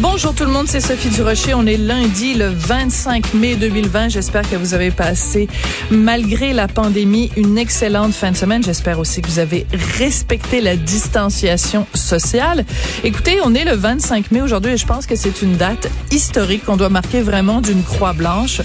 Bonjour tout le monde, c'est Sophie Durocher. On est lundi, le 25 mai 2020. J'espère que vous avez passé, malgré la pandémie, une excellente fin de semaine. J'espère aussi que vous avez respecté la distanciation sociale. Écoutez, on est le 25 mai aujourd'hui et je pense que c'est une date historique qu'on doit marquer vraiment d'une croix blanche.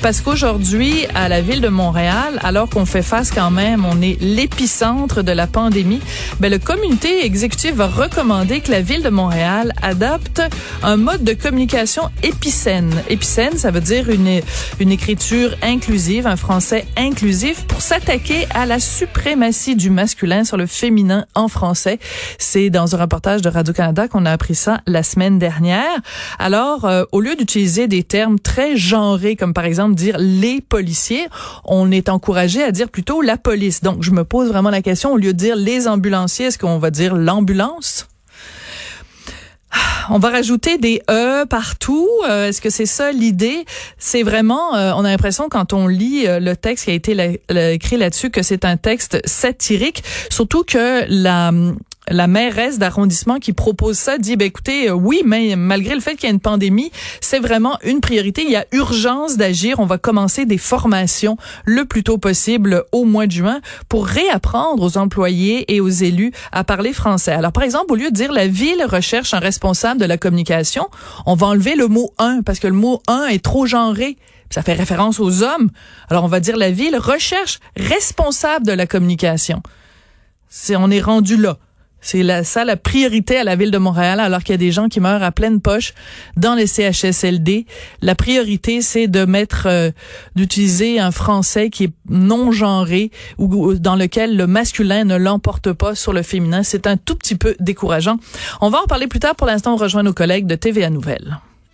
Parce qu'aujourd'hui, à la ville de Montréal, alors qu'on fait face quand même, on est l'épicentre de la pandémie, ben, le comité exécutif va recommander que la ville de Montréal adopte un mode de communication épicène. Épicène, ça veut dire une, une écriture inclusive, un français inclusif pour s'attaquer à la suprématie du masculin sur le féminin en français. C'est dans un reportage de Radio-Canada qu'on a appris ça la semaine dernière. Alors, euh, au lieu d'utiliser des termes très genrés, comme par exemple dire les policiers, on est encouragé à dire plutôt la police. Donc, je me pose vraiment la question, au lieu de dire les ambulanciers, est-ce qu'on va dire l'ambulance? on va rajouter des e partout. Euh, est-ce que c'est ça l'idée? C'est vraiment, euh, on a l'impression quand on lit euh, le texte qui a été écrit là-dessus que c'est un texte satirique, surtout que la la mairesse d'arrondissement qui propose ça dit, ben écoutez, euh, oui, mais malgré le fait qu'il y a une pandémie, c'est vraiment une priorité. Il y a urgence d'agir. On va commencer des formations le plus tôt possible au mois de juin pour réapprendre aux employés et aux élus à parler français. Alors, par exemple, au lieu de dire la ville recherche un responsable de la communication, on va enlever le mot un parce que le mot un est trop genré ça fait référence aux hommes. Alors on va dire la ville recherche responsable de la communication. C'est on est rendu là. C'est la, ça la priorité à la ville de Montréal, alors qu'il y a des gens qui meurent à pleine poche dans les CHSLD. La priorité, c'est de mettre, euh, d'utiliser un français qui est non genré ou dans lequel le masculin ne l'emporte pas sur le féminin. C'est un tout petit peu décourageant. On va en parler plus tard. Pour l'instant, on rejoint nos collègues de TVA Nouvelles.